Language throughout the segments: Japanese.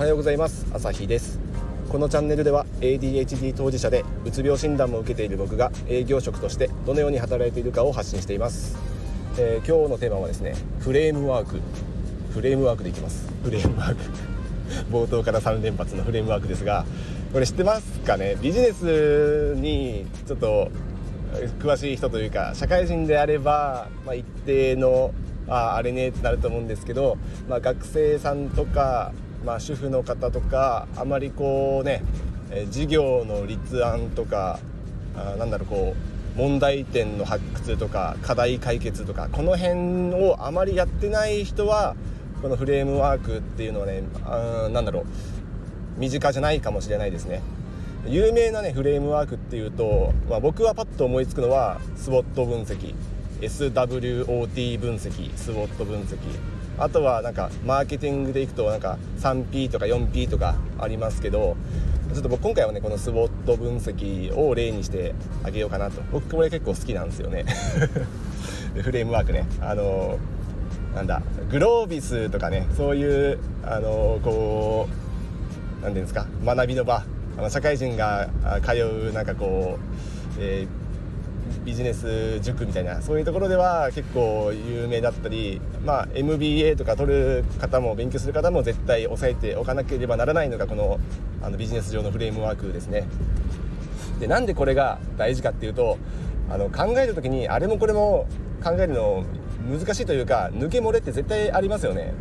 はようございます。朝日です。このチャンネルでは ADHD 当事者でうつ病診断も受けている僕が営業職としてどのように働いているかを発信しています、えー、今日のテーマはですねフレームワーク。フレームワークでいきます。フレームワーク。冒頭から3連発のフレームワークですがこれ知ってますかね？ビジネスにちょっと詳しい人というか社会人であれば、まあ、一定のああれねってなると思うんですけど、まあ、学生さんとか、まあ、主婦の方とかあまりこうね事業の立案とかあなんだろうこう問題点の発掘とか課題解決とかこの辺をあまりやってない人はこのフレームワークっていうのはねあなんだろう身近じゃないかもしれないですね。有名なねフレームワークっていうと、まあ、僕はパッと思いつくのはスウォット分析。SWOT 分析。スウォット分析。あとはなんかマーケティングでいくとなんか 3P とか 4P とかありますけどちょっと僕今回はねこのスウォット分析を例にしてあげようかなと。僕これ結構好きなんですよね。フレームワークね。あのなんだグロービスとかねそういうあのこう何ていうんですか？学びの場。社会人が通うなんかこう、えービジネス塾みたいなそういうところでは結構有名だったり、まあ、MBA とか取る方も勉強する方も絶対押さえておかなければならないのがこのあのビジネス上のフレームワークですね。でなんでこれが大事かっていうとあの考える時にあれもこれも考えるの難しいというか抜け漏れって絶対ありますよね。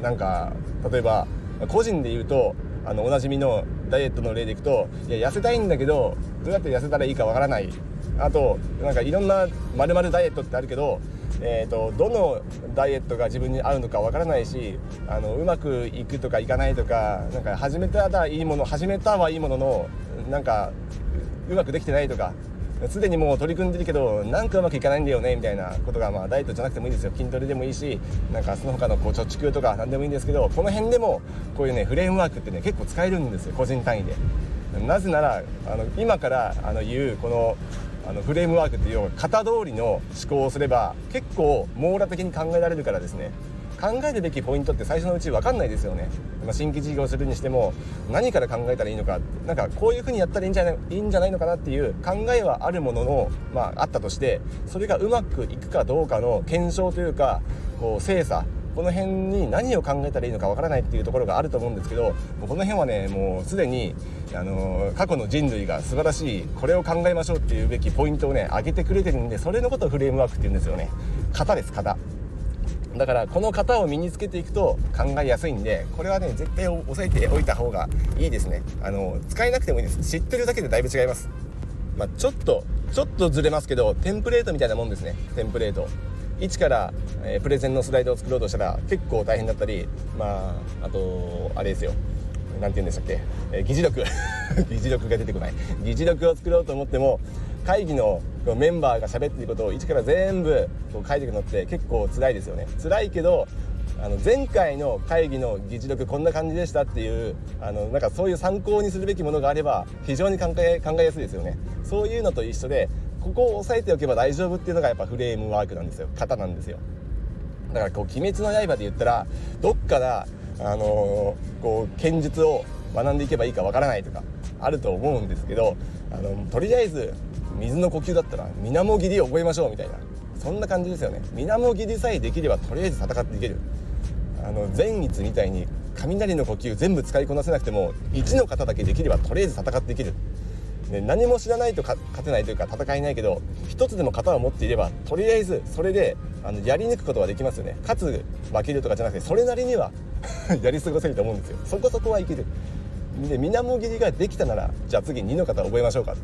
なんか例えば個人で言うとあのおなじみのダイエットの例でいくといや痩せたいんだけどどうやって痩せたらいいかわからないあとなんかいろんなまるダイエットってあるけど、えーと、どのダイエットが自分に合うのかわからないしあのうまくいくとかいかないとかなんか始めたらいいもの始めたはいいもののなんかうまくできてないとかすでにもう取り組んでるけどなんかうまくいかないんだよねみたいなことが、まあ、ダイエットじゃなくてもいいですよ筋トレでもいいしなんかその他のこう貯蓄とか何でもいいんですけどこの辺でもこういうねフレームワークってね結構使えるんですよ個人単位で。なぜならあの今からあの言うこのあのフレームワークっていう型通りの思考をすれば結構網羅的に考えられるからですね。考えるべきポイントって最初のうち分かんないですよね、まあ、新規事業するにしても何から考えたらいいのかなんかこういうふうにやったらいいんじゃないいいんじゃないのかなっていう考えはあるものの、まあ、あったとしてそれがうまくいくかどうかの検証というかこう精査この辺に何を考えたらいいのかわからないっていうところがあると思うんですけどもうこの辺はねもうすでに、あの過去の人類が素晴らしいこれを考えましょうっていうべきポイントをね上げてくれてるんでそれのことをフレームワークって言うんですよね。型です型。だからこの型を身につけていくと考えやすいんでこれはね絶対押さえておいた方がいいですね。あの使えなくてもいいです。知ってるだけでだいぶ違います。まあ、ちょっとちょっとずれますけどテンプレートみたいなもんですね。テンプレート。一から、えー、プレゼンのスライドを作ろうとしたら結構大変だったりまああとあれですよ。何て言うんでしたっけ、えー、議事録。議事録が出てこない。議事録を作ろうと思っても会議のメンバーが喋っていることを一から全部こう書いていくのって結構辛いですよね。辛いけどあの前回の会議の議事録こんな感じでしたっていうあのなんかそういう参考にするべきものがあれば非常に考え考えやすいですよね。そういうのと一緒でここを押さえておけば大丈夫っていうのがやっぱフレームワークなんですよ。型なんですよ。だからこう「鬼滅の刃」で言ったらどっからあのー、こう剣術を学んでいけばいいかわからないとかあると思うんですけどあのとりあえず水の呼吸だったら水面切りを覚えましょうみたいなそんな感じですよね。水面切りさえできればとりあえず戦っていける。あの善逸みたいに雷の呼吸全部使いこなせなくても1の型だけできればとりあえず戦っていける。ね、何も知らないと勝てないというか戦えないけど一つでも型を持っていればとりあえずそれであのやり抜くことができますよね。勝つ負けるとかじゃなくてそれなりには やり過ごせると思うんですよ。そこそこはいける。で水面切りができたならじゃあ次2の型覚えましょうか。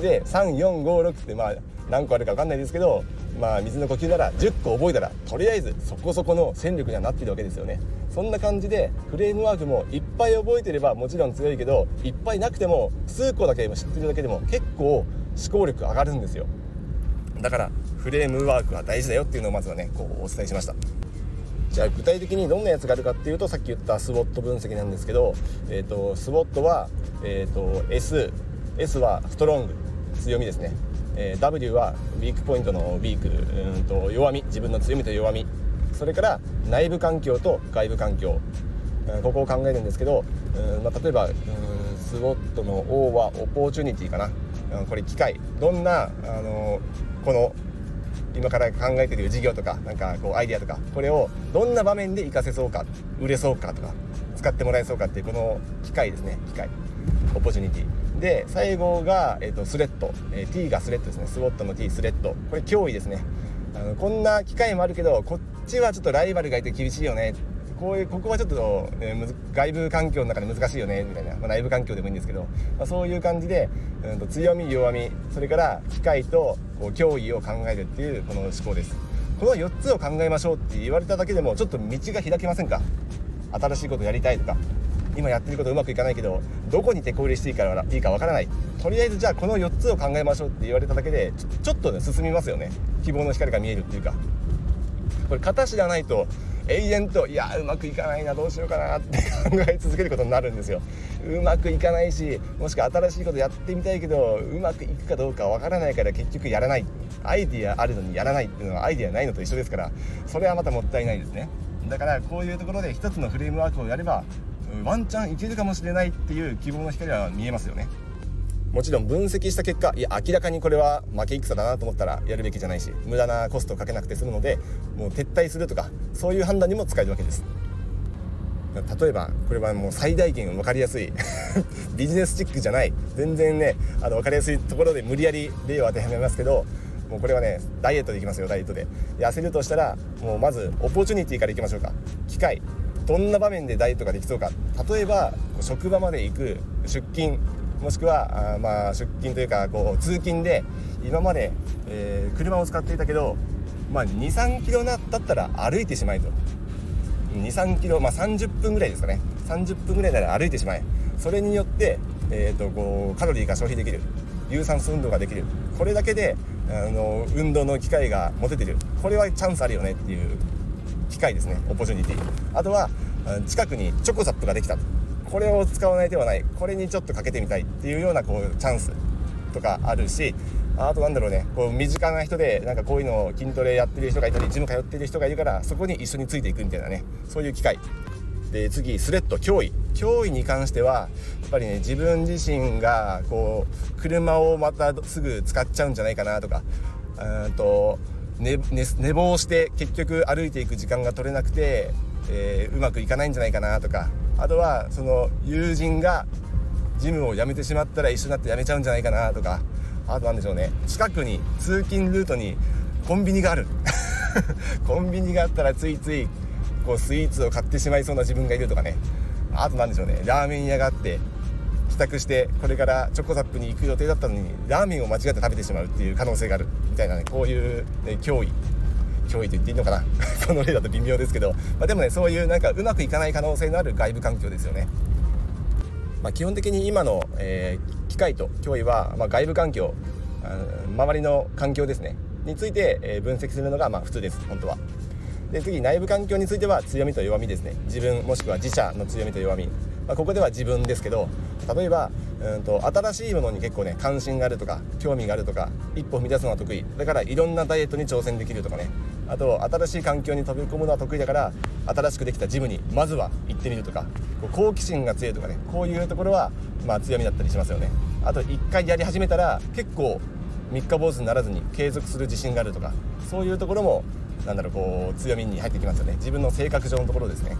で3456ってまあ何個あるか分かんないですけどまあ水の呼吸なら10個覚えたらとりあえずそこそこの戦力にはなっているわけですよね。そんな感じでフレームワークもいっぱい覚えてればもちろん強いけどいっぱいなくても数個だけ知ってるだけでも結構思考力上がるんですよ。だからフレームワークは大事だよっていうのをまずはねこうお伝えしました。じゃあ具体的にどんなやつがあるかっていうとさっき言ったスウォット分析なんですけど、えーと、スウォットは、えーと、S, S はストロング強みですね、えー、W はウィークポイントのウィークうんと弱み自分の強みと弱み。それから内部環境と外部環境。ここを考えるんですけど、うんまあ、例えばうんスウォットの O はオポーチュニティかな、うん、これ機会どんな、あのこの今から考えてる事業とかなんかこうアイデアとかこれをどんな場面で活かせそうか売れそうかとか。使ってもらえそうかっていうこの機会ですね。機会 opportunity で最後が、えーと、 threat、えー、T が threat ですね。 SWOT の T threat。これ脅威ですね。あのこんな機会もあるけどこっちはちょっとライバルがいて厳しいよね。こういうここはちょっと、ね、外部環境の中で難しいよね。みたいな、まあ、内部環境でもいいんですけど、まあ、そういう感じで、うん、と強み弱み。それから機会とこう脅威を考えるっていうこの思考です。この4つを考えましょうって言われただけでもちょっと道が開けませんか？新しいことやりたいとか今やってることうまくいかないけどどこに手こ入れしていいかいいかわからない。とりあえずじゃあこの4つを考えましょうって言われただけでちょっとね進みますよね。希望の光が見えるっていうか。これ型知らないと永遠といやうまくいかないなどうしようかなって 考え続けることになるんですよ。うまくいかないしもしくは新しいことやってみたいけどうまくいくかどうかわからないから結局やらない。アイディアあるのにやらないっていうのはアイディアないのと一緒ですからそれはまたもったいないですね。だからこういうところで一つのフレームワークをやればワンチャンいけるかもしれないっていう希望の光は見えますよね。もちろん分析した結果いや明らかにこれは負け戦だなと思ったらやるべきじゃないし無駄なコストをかけなくて済むのでもう撤退するとかそういう判断にも使えるわけです。例えばこれはもう最大限分かりやすい ビジネスチックじゃない全然ねあの分かりやすいところで無理やり例を当てはめますけどもうこれはねダイエットでいきますよダイエットで。痩せるとしたらもうまずオポチュニティからいきましょうか。機会。どんな場面でダイエットができそうか。例えば職場まで行く出勤。もしくはあまあ出勤というかこう通勤で今まで、えー、車を使っていたけど、まあ、23キロだったら歩いてしまえと。23キロ、まあ、30分ぐらいですかね。30分ぐらいなら歩いてしまえ。それによって、えーと、こうカロリーが消費できる。有酸素運動ができる。これだけであの運動の機会が持ててる。これはチャンスあるよねっていう機会ですね。オポチュニティあとは近くにチョコザップができた。これを使わない手はない。これにちょっとかけてみたいっていうようなこうチャンスとかあるしあとなんだろうね。こう身近な人でなんかこういうのを筋トレやってる人がいたりジム通ってる人がいるからそこに一緒についていくみたいなね。そういう機会。で次スレッド脅威。脅威に関してはやっぱりね自分自身がこう車をまたすぐ使っちゃうんじゃないかなとか。うんと寝寝坊して結局歩いていく時間が取れなくて、えー、うまくいかないんじゃないかなとか。あとはその友人がジムを辞めてしまったら一緒になって辞めちゃうんじゃないかなとか。あとなんでしょうね。近くに通勤ルートにコンビニがある。コンビニがあったらついついこうスイーツを買ってしまいそうな自分がいるとかね。あと何でしょうね。ラーメン屋があって帰宅してこれからチョコザップに行く予定だったのにラーメンを間違って食べてしまうっていう可能性がある。みたいなねこういう、ね、脅威。脅威と言っていいのかな。この例だと微妙ですけど、まあ、でもねそういうなんかうまくいかない可能性のある外部環境ですよね。まあ、基本的に今の、えー、機械と脅威は、まあ、外部環境周りの環境ですね。について、え、分析するのがまあ普通です。本当は。で次内部環境については強みと弱みですね。自分もしくは自社の強みと弱み、まあ、ここでは自分ですけど例えばうんと新しいものに結構ね関心があるとか興味があるとか一歩踏み出すのが得意。だからいろんなダイエットに挑戦できるとかね。あと新しい環境に飛び込むのは得意だから新しくできたジムにまずは行ってみるとか好奇心が強いとかね。こういうところはまあ強みだったりしますよね。あと1回やり始めたら結構三日坊主にならずに継続する自信があるとかそういうところもなんだろうこう強みに入ってきますよね。自分の性格上のところですね。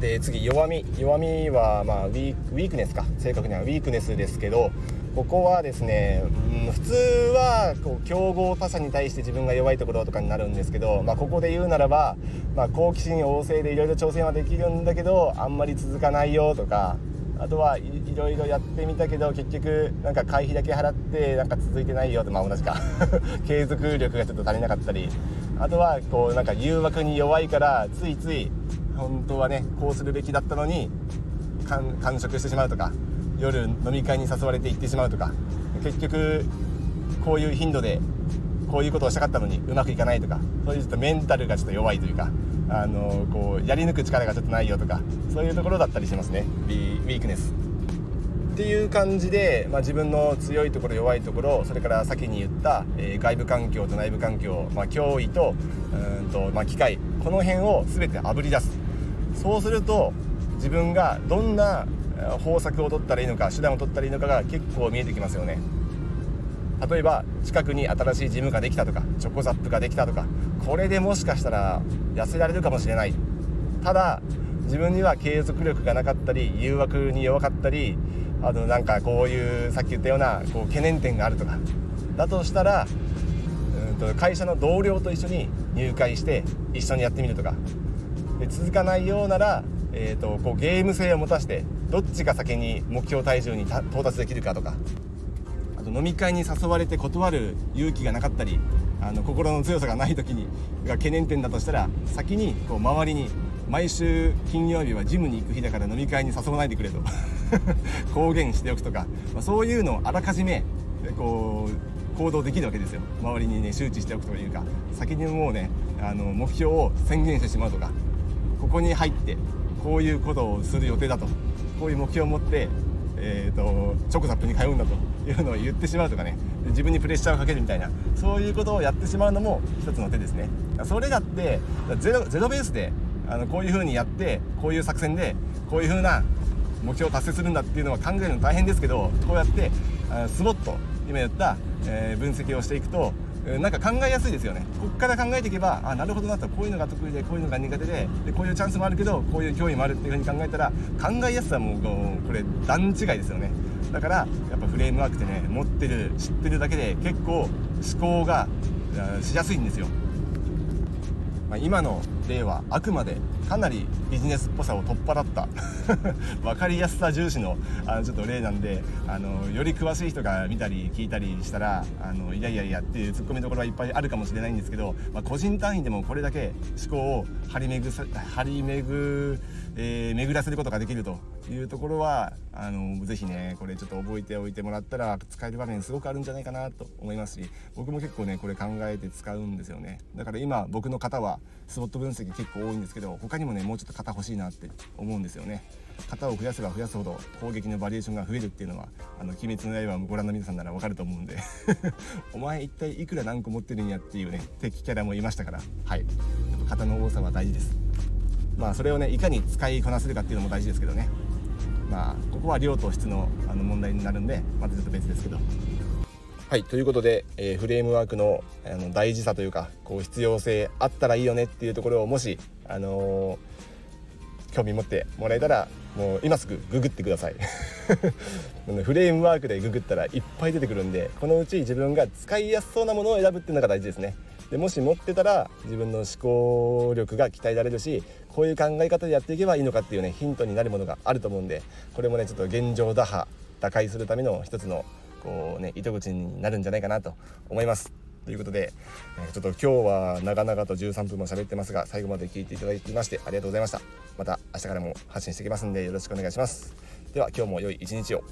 で次弱み。弱みはまあウィークネスか。正確にはウィークネスですけどここはですね、うん、普通はこう競合他社に対して自分が弱いところとかになるんですけど、まあ、ここで言うならば、まあ、好奇心旺盛でいろいろ挑戦はできるんだけどあんまり続かないよとかあとはいろいろやってみたけど結局なんか会費だけ払ってなんか続いてないよとまあ同じか。継続力がちょっと足りなかったりあとはこうなんか誘惑に弱いからついつい本当はねこうするべきだったのに完食してしまうとか夜飲み会に誘われて行ってしまうとか結局こういう頻度でこういうことをしたかったのにうまくいかないとかそういうちょっとメンタルがちょっと弱いというかあのこうやり抜く力がちょっとないよとかそういうところだったりしますねウィークネス。っていう感じで、まあ、自分の強いところ弱いところそれから先に言った、えー、外部環境と内部環境、まあ、脅威とうんと、まあ、機械この辺を全てあぶり出す。そうすると自分がどんな方策を取ったらいいのか手段を取ったらいいのかが結構見えてきますよね。例えば近くに新しいジムができたとかチョコザップができたとかこれでもしかしたら痩せられるかもしれない。ただ自分には継続力がなかったり誘惑に弱かったりあのなんかこういうさっき言ったようなこう懸念点があるとかだとしたらうんと会社の同僚と一緒に入会して一緒にやってみるとか。で続かないようなら、えーと、こうゲーム性を持たせてどっちが先に目標体重に到達できるかとか。あと飲み会に誘われて断る勇気がなかったりあの心の強さがない時にが懸念点だとしたら先にこう周りに毎週金曜日はジムに行く日だから飲み会に誘わないでくれと。公言しておくとか、まあ、そういうのをあらかじめこう行動できるわけですよ。周りにね周知しておくというか。先にもうねあの目標を宣言してしまうとか。ここに入ってこういうことをする予定だと。こういう目標を持って、えーと、チョコザップに通うんだと。いうのを言ってしまうとかね。自分にプレッシャーをかけるみたいな。そういうことをやってしまうのも一つの手ですね。それだってゼロゼロベースであのこういうふうにやってこういう作戦でこういうふうな目標を達成するんだっていうのは考えるの大変ですけどこうやってスボット今言った、えー、分析をしていくとなんか考えやすいですよね。ここから考えていけばあなるほどなと。こういうのが得意でこういうのが苦手ででこういうチャンスもあるけどこういう脅威もあるっていうふうに考えたら考えやすさもうこれ段違いですよね。だからやっぱフレームワークってね持ってる知ってるだけで結構思考がしやすいんですよ。まあ、今の例はあくまでかなりビジネスっぽさを取っ払った 分かりやすさ重視のあのちょっと例なんであのより詳しい人が見たり聞いたりしたらあのいやいやいやっていうツッコミどころはいっぱいあるかもしれないんですけど、まあ、個人単位でもこれだけ思考を張り巡張り巡えー、巡らせることができるというところはあのぜひねこれちょっと覚えておいてもらったら使える場面すごくあるんじゃないかなと思いますし僕も結構ねこれ考えて使うんですよね。だから今僕の方はスポット分析結構多いんですけど他にもねもうちょっと型欲しいなって思うんですよね。型を増やせば増やすほど攻撃のバリエーションが増えるっていうのはあの鬼滅の刃をご覧の皆さんならわかると思うんで。お前一体いくら何個持ってるんやっていうね敵キャラもいましたから。はい。型の多さは大事です。まあそれをねいかに使いこなせるかっていうのも大事ですけどね。まあここは量と質のあの問題になるんでまたちょっと別ですけど。はいということで、えー、フレームワークのあの大事さというかこう必要性あったらいいよねっていうところをもしあのー、興味持ってもらえたらもう今すぐググってください。フレームワークでググったらいっぱい出てくるんでこのうち自分が使いやすそうなものを選ぶっていうのが大事ですね。でもし持ってたら自分の思考力が鍛えられるしこういう考え方でやっていけばいいのかっていうねヒントになるものがあると思うんでこれもねちょっと現状打破打開するための一つのこうね糸口になるんじゃないかなと思います。ということで、えちょっと今日は長々と13分も喋ってますが最後まで聞いていただきましてありがとうございました。また明日からも発信していきますんでよろしくお願いします。では今日も良い一日を。